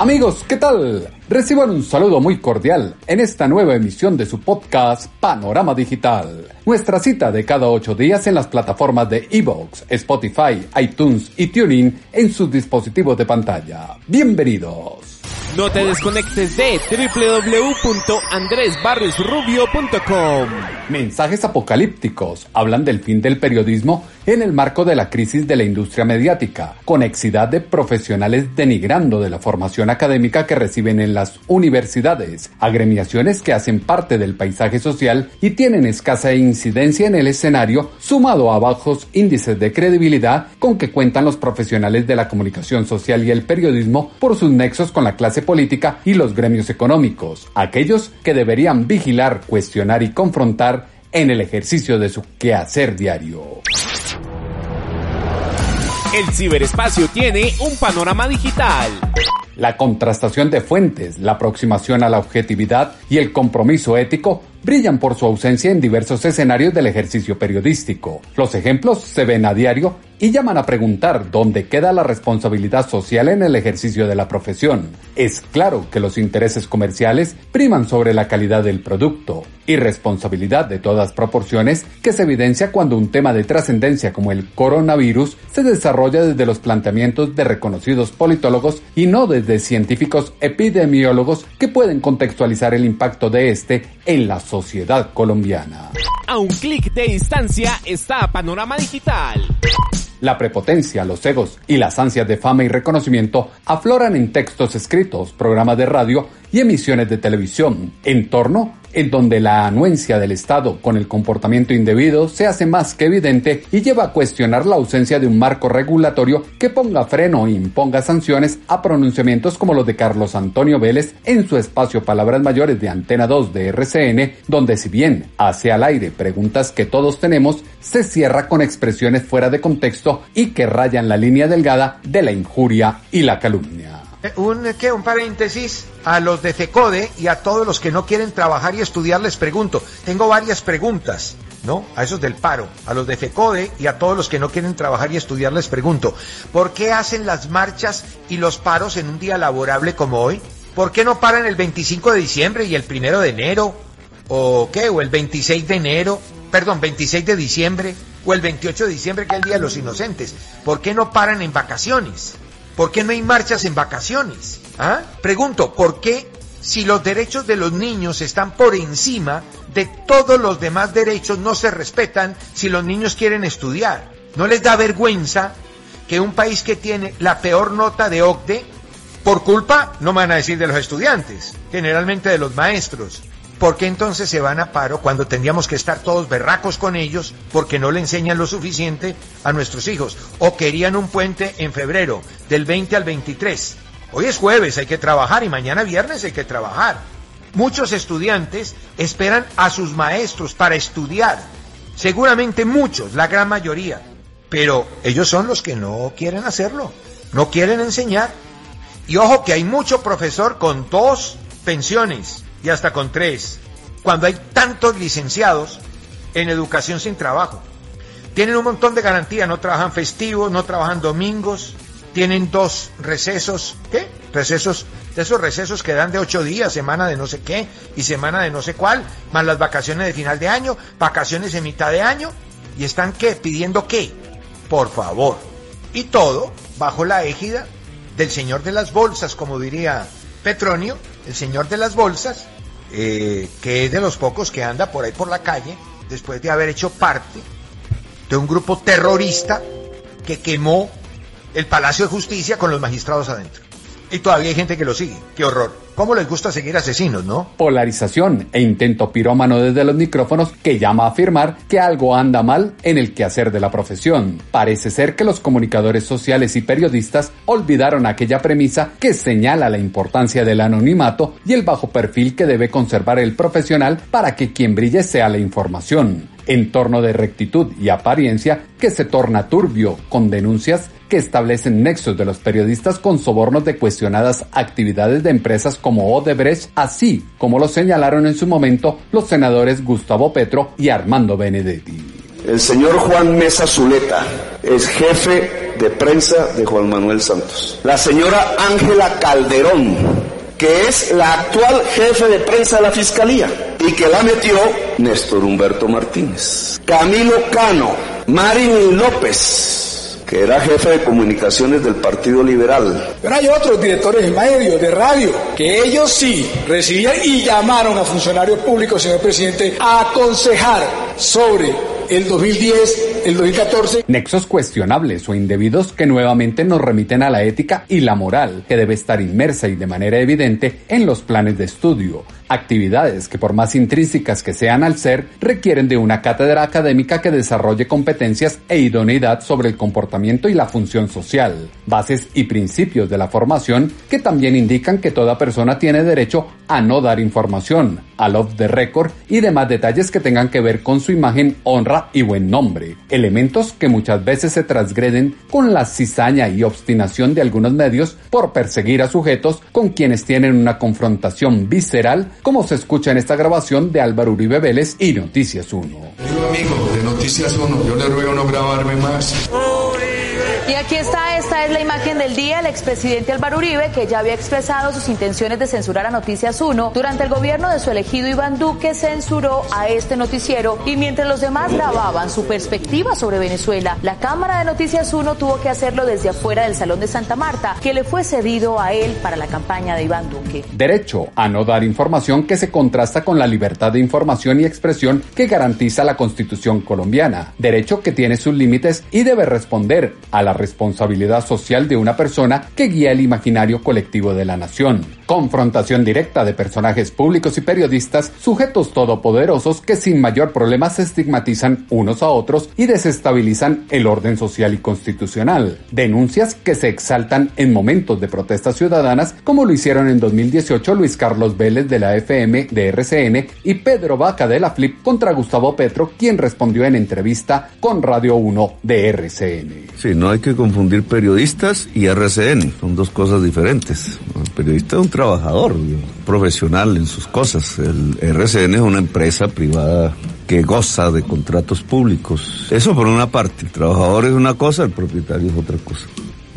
Amigos, ¿qué tal? Reciban un saludo muy cordial en esta nueva emisión de su podcast Panorama Digital. Nuestra cita de cada ocho días en las plataformas de Evox, Spotify, iTunes y Tuning en sus dispositivos de pantalla. Bienvenidos. No te desconectes de www.andresbarriosrubio.com. Mensajes apocalípticos hablan del fin del periodismo en el marco de la crisis de la industria mediática, conexidad de profesionales denigrando de la formación académica que reciben en las universidades, agremiaciones que hacen parte del paisaje social y tienen escasa incidencia en el escenario, sumado a bajos índices de credibilidad con que cuentan los profesionales de la comunicación social y el periodismo por sus nexos con la clase política y los gremios económicos, aquellos que deberían vigilar, cuestionar y confrontar en el ejercicio de su quehacer diario. El ciberespacio tiene un panorama digital. La contrastación de fuentes, la aproximación a la objetividad y el compromiso ético brillan por su ausencia en diversos escenarios del ejercicio periodístico. Los ejemplos se ven a diario y llaman a preguntar dónde queda la responsabilidad social en el ejercicio de la profesión. Es claro que los intereses comerciales priman sobre la calidad del producto y responsabilidad de todas proporciones que se evidencia cuando un tema de trascendencia como el coronavirus se desarrolla desde los planteamientos de reconocidos politólogos y no desde científicos epidemiólogos que pueden contextualizar el impacto de este en la sociedad colombiana. A un clic de distancia está Panorama Digital. La prepotencia, los egos y las ansias de fama y reconocimiento afloran en textos escritos, programas de radio y emisiones de televisión, en torno en donde la anuencia del Estado con el comportamiento indebido se hace más que evidente y lleva a cuestionar la ausencia de un marco regulatorio que ponga freno e imponga sanciones a pronunciamientos como los de Carlos Antonio Vélez en su espacio Palabras Mayores de Antena 2 de RCN, donde si bien hace al aire preguntas que todos tenemos, se cierra con expresiones fuera de contexto y que rayan la línea delgada de la injuria y la calumnia. Eh, un, ¿qué? un paréntesis a los de FECODE y a todos los que no quieren trabajar y estudiar les pregunto. Tengo varias preguntas, ¿no? A esos del paro, a los de FECODE y a todos los que no quieren trabajar y estudiar les pregunto. ¿Por qué hacen las marchas y los paros en un día laborable como hoy? ¿Por qué no paran el 25 de diciembre y el primero de enero? ¿O qué? ¿O el 26 de enero? Perdón, 26 de diciembre o el 28 de diciembre que es el Día de los Inocentes. ¿Por qué no paran en vacaciones? ¿Por qué no hay marchas en vacaciones? ¿Ah? Pregunto, ¿por qué si los derechos de los niños están por encima de todos los demás derechos no se respetan si los niños quieren estudiar? ¿No les da vergüenza que un país que tiene la peor nota de OCDE, por culpa, no me van a decir de los estudiantes, generalmente de los maestros, ¿Por qué entonces se van a paro cuando tendríamos que estar todos berracos con ellos porque no le enseñan lo suficiente a nuestros hijos? O querían un puente en febrero, del 20 al 23. Hoy es jueves, hay que trabajar y mañana viernes hay que trabajar. Muchos estudiantes esperan a sus maestros para estudiar. Seguramente muchos, la gran mayoría. Pero ellos son los que no quieren hacerlo, no quieren enseñar. Y ojo que hay mucho profesor con dos pensiones y hasta con tres, cuando hay tantos licenciados en educación sin trabajo. Tienen un montón de garantías, no trabajan festivos, no trabajan domingos, tienen dos recesos, ¿qué? Recesos, esos recesos que dan de ocho días, semana de no sé qué y semana de no sé cuál, más las vacaciones de final de año, vacaciones de mitad de año, y están qué, pidiendo qué, por favor. Y todo bajo la égida del señor de las bolsas, como diría Petronio, el señor de las bolsas, eh, que es de los pocos que anda por ahí por la calle, después de haber hecho parte de un grupo terrorista que quemó el Palacio de Justicia con los magistrados adentro. Y todavía hay gente que lo sigue. ¡Qué horror! ¿Cómo les gusta seguir asesinos, no? Polarización e intento pirómano desde los micrófonos que llama a afirmar que algo anda mal en el quehacer de la profesión. Parece ser que los comunicadores sociales y periodistas olvidaron aquella premisa que señala la importancia del anonimato y el bajo perfil que debe conservar el profesional para que quien brille sea la información. Entorno de rectitud y apariencia que se torna turbio con denuncias que establecen nexos de los periodistas con sobornos de cuestionadas actividades de empresas como Odebrecht, así como lo señalaron en su momento los senadores Gustavo Petro y Armando Benedetti. El señor Juan Mesa Zuleta es jefe de prensa de Juan Manuel Santos. La señora Ángela Calderón, que es la actual jefe de prensa de la Fiscalía y que la metió Néstor Humberto Martínez. Camilo Cano, Marilyn López, que era jefe de comunicaciones del Partido Liberal. Pero hay otros directores de medios, de radio, que ellos sí recibían y llamaron a funcionarios públicos, señor presidente, a aconsejar sobre el 2010, el 2014. Nexos cuestionables o indebidos que nuevamente nos remiten a la ética y la moral, que debe estar inmersa y de manera evidente en los planes de estudio. Actividades que por más intrínsecas que sean al ser, requieren de una cátedra académica que desarrolle competencias e idoneidad sobre el comportamiento y la función social, bases y principios de la formación que también indican que toda persona tiene derecho a no dar información, al off the record y demás detalles que tengan que ver con su imagen, honra y buen nombre, elementos que muchas veces se transgreden con la cizaña y obstinación de algunos medios por perseguir a sujetos con quienes tienen una confrontación visceral, como se escucha en esta grabación de Álvaro Uribe Vélez y Noticias 1. amigo de Noticias 1, yo le ruego no grabarme más. Y aquí está, esta es la imagen del día. El expresidente Álvaro Uribe, que ya había expresado sus intenciones de censurar a Noticias 1, durante el gobierno de su elegido Iván Duque censuró a este noticiero y mientras los demás grababan su perspectiva sobre Venezuela, la Cámara de Noticias 1 tuvo que hacerlo desde afuera del Salón de Santa Marta, que le fue cedido a él para la campaña de Iván Duque. Derecho a no dar información que se contrasta con la libertad de información y expresión que garantiza la Constitución colombiana. Derecho que tiene sus límites y debe responder a la responsabilidad social de una persona que guía el imaginario colectivo de la nación. Confrontación directa de personajes públicos y periodistas, sujetos todopoderosos que sin mayor problema se estigmatizan unos a otros y desestabilizan el orden social y constitucional. Denuncias que se exaltan en momentos de protestas ciudadanas, como lo hicieron en 2018 Luis Carlos Vélez de la FM de RCN y Pedro Vaca de la Flip contra Gustavo Petro, quien respondió en entrevista con Radio 1 de RCN. Sí, no hay que confundir periodistas y RCN, son dos cosas diferentes. El periodista es un trabajador, un profesional en sus cosas. El RCN es una empresa privada que goza de contratos públicos. Eso por una parte, el trabajador es una cosa, el propietario es otra cosa.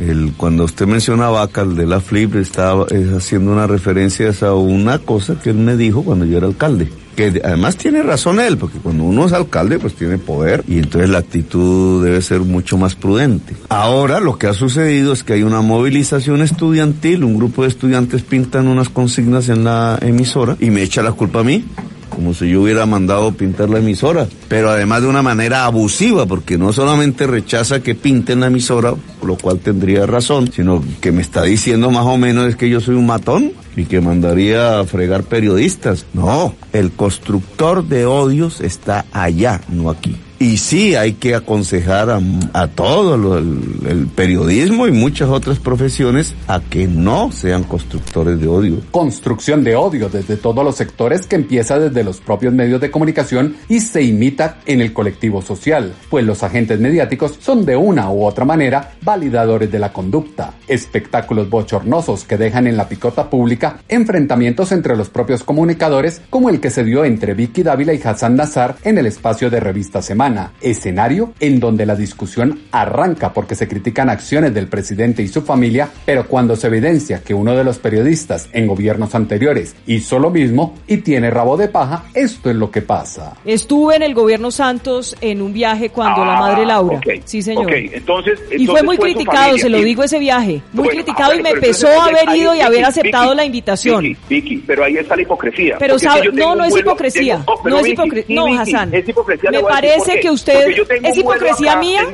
El, cuando usted menciona a Vaca, el de la Flip, estaba haciendo una referencia a una cosa que él me dijo cuando yo era alcalde que además tiene razón él, porque cuando uno es alcalde, pues tiene poder y entonces la actitud debe ser mucho más prudente. Ahora lo que ha sucedido es que hay una movilización estudiantil, un grupo de estudiantes pintan unas consignas en la emisora y me echa la culpa a mí como si yo hubiera mandado pintar la emisora, pero además de una manera abusiva, porque no solamente rechaza que pinten la emisora, lo cual tendría razón, sino que me está diciendo más o menos es que yo soy un matón y que mandaría a fregar periodistas. No, el constructor de odios está allá, no aquí. Y sí hay que aconsejar a, todo el, periodismo y muchas otras profesiones a que no sean constructores de odio. Construcción de odio desde todos los sectores que empieza desde los propios medios de comunicación y se imita en el colectivo social, pues los agentes mediáticos son de una u otra manera validadores de la conducta. Espectáculos bochornosos que dejan en la picota pública enfrentamientos entre los propios comunicadores como el que se dio entre Vicky Dávila y Hassan Nazar en el espacio de Revista Semana escenario en donde la discusión arranca porque se critican acciones del presidente y su familia, pero cuando se evidencia que uno de los periodistas en gobiernos anteriores hizo lo mismo y tiene rabo de paja, esto es lo que pasa. Estuve en el gobierno Santos en un viaje cuando la madre Laura. Sí, señor. Entonces, y fue muy criticado, se lo digo ese viaje. Muy criticado y me pesó haber ido y haber aceptado la invitación. Vicky, pero ahí está la hipocresía. Pero no, no es hipocresía. no, es hipocresía. No, Hassan. Es hipocresía. Me parece que usted es hipocresía mía,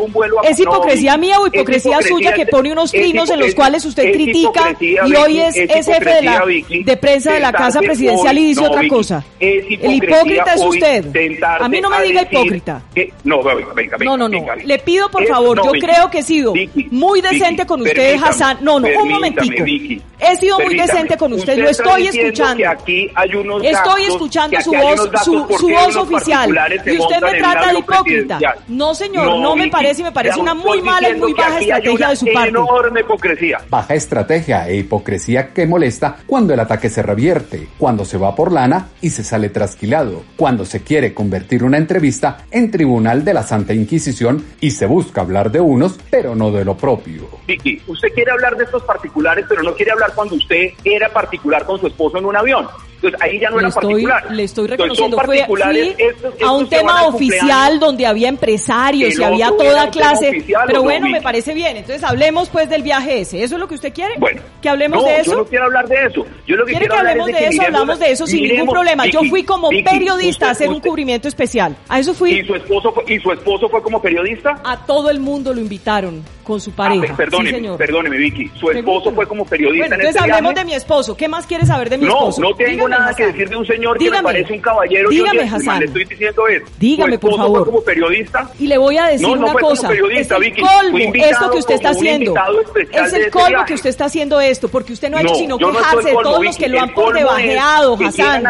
es hipocresía mía o hipocresía, suya que pone unos trinos en los cuales usted critica y hoy es, jefe de la de prensa de la casa presidencial y dice otra cosa. El hipócrita es usted. A mí no me diga hipócrita. No, venga, venga, No, no, no. Le pido por favor, yo creo que he sido muy decente con usted, Hassan. No, no, un momentico. He sido muy decente con usted, lo estoy escuchando. Estoy escuchando su voz, su, su voz oficial. Y usted me trata de hipócrita. No, señor, no, me parece, me parece una muy mala y muy baja estrategia de su parte. Enorme hipocresía. Baja estrategia e hipocresía que molesta cuando el ataque se revierte, cuando se va por lana y se sale trasquilado, cuando se quiere convertir una entrevista en tribunal de la Santa Inquisición y se busca hablar de unos, pero no de lo propio. Vicky, usted quiere hablar de estos particulares, pero no quiere hablar cuando usted era particular con su esposo en un avión. Entonces ahí ya no era particular. Le estoy reconociendo, fue a un tema oficial donde había empresarios y había toda clase. pero bueno, me parece bien. Entonces hablemos pues del viaje ese. ¿Eso es lo que usted quiere? Bueno. ¿Que hablemos de eso? Yo no quiero hablar de eso. Yo lo que ¿Quiere que hablemos de, eso? Hablamos de eso sin ningún problema. yo fui como periodista a hacer un cubrimiento especial. A eso fui. ¿Y su esposo fue, y su esposo fue como periodista? A todo el mundo lo invitaron con su pareja. Ah, perdóneme, perdóneme, Vicky. Su esposo fue como periodista bueno, entonces hablemos de mi esposo. ¿Qué más quiere saber de mi esposo? No, no tengo nada que decir de un señor dígame, que me parece un caballero. Dígame, Hassan. Le estoy diciendo es. Dígame, por favor. Como periodista? Y le voy a decir no, no una fue cosa. Como periodista, es el Vicky. colmo esto que usted está haciendo. Es el colmo que usted está haciendo esto, porque usted no ha hecho sino quejarse de todos los que lo han por debajeado, Hassan.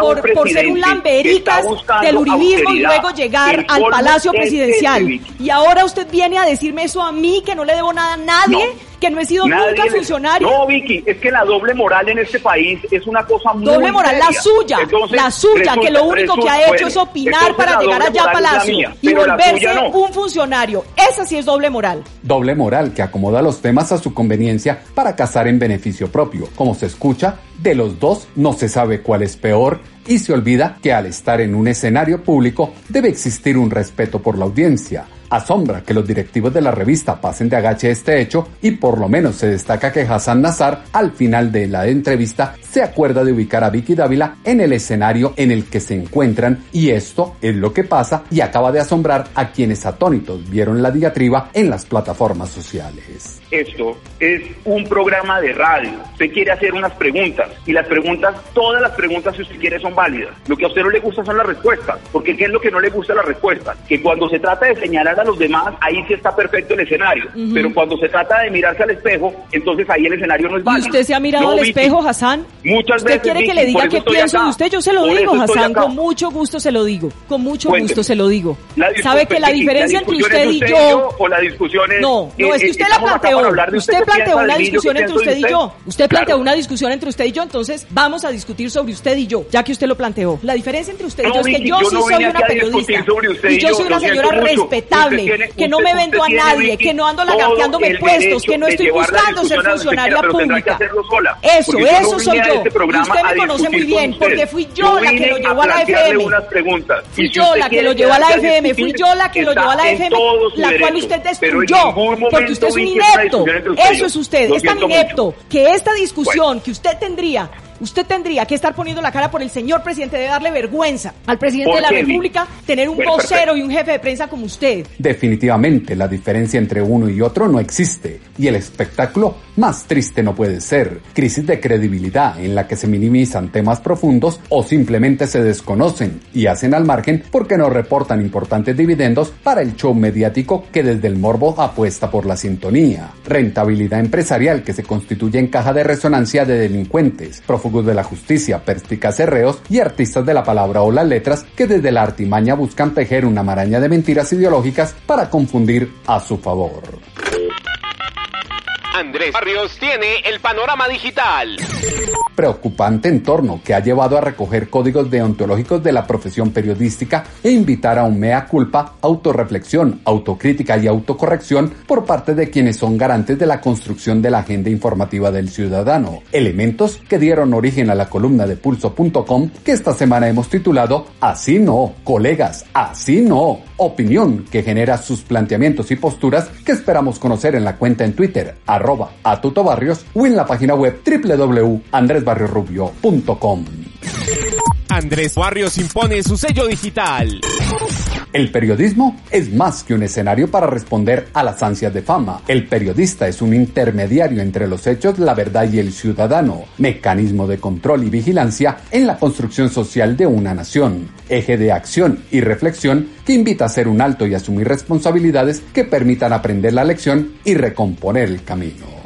Por, por ser un lambericas del uribismo y luego llegar al Palacio Presidencial. Y ahora usted viene a decirme eso a mí, que no le debo nada a nadie que no he sido nunca funcionario. No, Vicky, es que la doble moral en este país es una cosa muy Doble moral, la suya, la suya, que lo único que ha hecho es opinar para llegar allá a Palacio y volverse un funcionario. Esa sí es doble moral. Doble moral que acomoda los temas a su conveniencia para cazar en beneficio propio. Como se escucha, de los dos no se sabe cuál es peor y se olvida que al estar en un escenario público debe existir un respeto por la audiencia Asombra que los directivos de la revista pasen de agache este hecho y por lo menos se destaca que Hassan Nazar al final de la entrevista se acuerda de ubicar a Vicky Dávila en el escenario en el que se encuentran y esto es lo que pasa y acaba de asombrar a quienes atónitos vieron la diatriba en las plataformas sociales. Esto es un programa de radio. Usted quiere hacer unas preguntas y las preguntas, todas las preguntas si usted quiere son válidas. Lo que a usted no le gusta son las respuestas, porque ¿qué es lo que no le gusta las respuestas? Que cuando se trata de señalar a los demás, ahí sí está perfecto el escenario. Pero cuando se trata de mirarse al espejo, entonces ahí el escenario no es válido. ¿Y usted se ha mirado al espejo, Hassan? Muchas ¿Usted quiere que le diga qué pienso de usted? Yo se lo digo, Hassan, con mucho gusto se lo digo. Con mucho gusto se lo digo. ¿Sabe que la diferencia entre usted y yo... O la discusión es, no, no, es que usted la planteó. Usted planteó una discusión entre usted y yo. Usted planteó una discusión entre usted y yo, entonces vamos a discutir sobre usted y yo, ya que usted lo planteó. La diferencia entre usted y yo es que yo sí soy una periodista. Y yo soy una señora respetable, que no me vendo a nadie, que no ando lagarteándome puestos, que no estoy buscando ser funcionaria pública. Eso, eso soy yo. Y usted me conoce muy bien, porque fui yo la que lo llevó a la FM. Fui yo la que lo llevó a la FM, fui yo la que lo llevó a la FM, la cual usted destruyó, porque usted es un inepto. Eso es usted, es tan inepto que esta discusión que usted tendría Usted tendría que estar poniendo la cara por el señor presidente, de darle vergüenza al presidente de la República tener un vocero y un jefe de prensa como usted. Definitivamente la diferencia entre uno y otro no existe y el espectáculo más triste no puede ser. Crisis de credibilidad en la que se minimizan temas profundos o simplemente se desconocen y hacen al margen porque no reportan importantes dividendos para el show mediático que desde el morbo apuesta por la sintonía. Rentabilidad empresarial que se constituye en caja de resonancia de delincuentes, de la justicia, perspicaces reos y artistas de la palabra o las letras que desde la artimaña buscan tejer una maraña de mentiras ideológicas para confundir a su favor. Andrés Barrios tiene el panorama digital. Preocupante entorno que ha llevado a recoger códigos deontológicos de la profesión periodística e invitar a un mea culpa, autorreflexión, autocrítica y autocorrección por parte de quienes son garantes de la construcción de la agenda informativa del ciudadano. Elementos que dieron origen a la columna de pulso.com que esta semana hemos titulado Así no, colegas, así no. Opinión que genera sus planteamientos y posturas que esperamos conocer en la cuenta en Twitter, arroba a o en la página web www.andresbarriosrubio.com. Andrés Barrios impone su sello digital. El periodismo es más que un escenario para responder a las ansias de fama. El periodista es un intermediario entre los hechos, la verdad y el ciudadano, mecanismo de control y vigilancia en la construcción social de una nación, eje de acción y reflexión que invita a ser un alto y asumir responsabilidades que permitan aprender la lección y recomponer el camino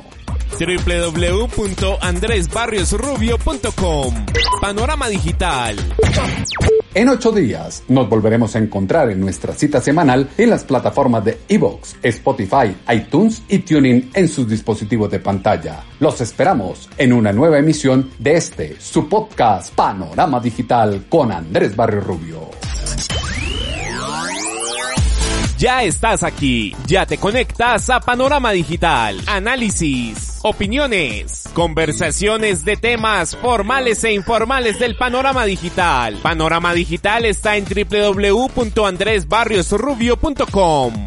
www.andresbarriosrubio.com Panorama Digital. En ocho días nos volveremos a encontrar en nuestra cita semanal en las plataformas de Evox, Spotify, iTunes y Tuning en sus dispositivos de pantalla. Los esperamos en una nueva emisión de este, su podcast Panorama Digital con Andrés Barrio Rubio. Ya estás aquí, ya te conectas a Panorama Digital, análisis, opiniones, conversaciones de temas formales e informales del Panorama Digital. Panorama Digital está en www.andresbarriosrubio.com.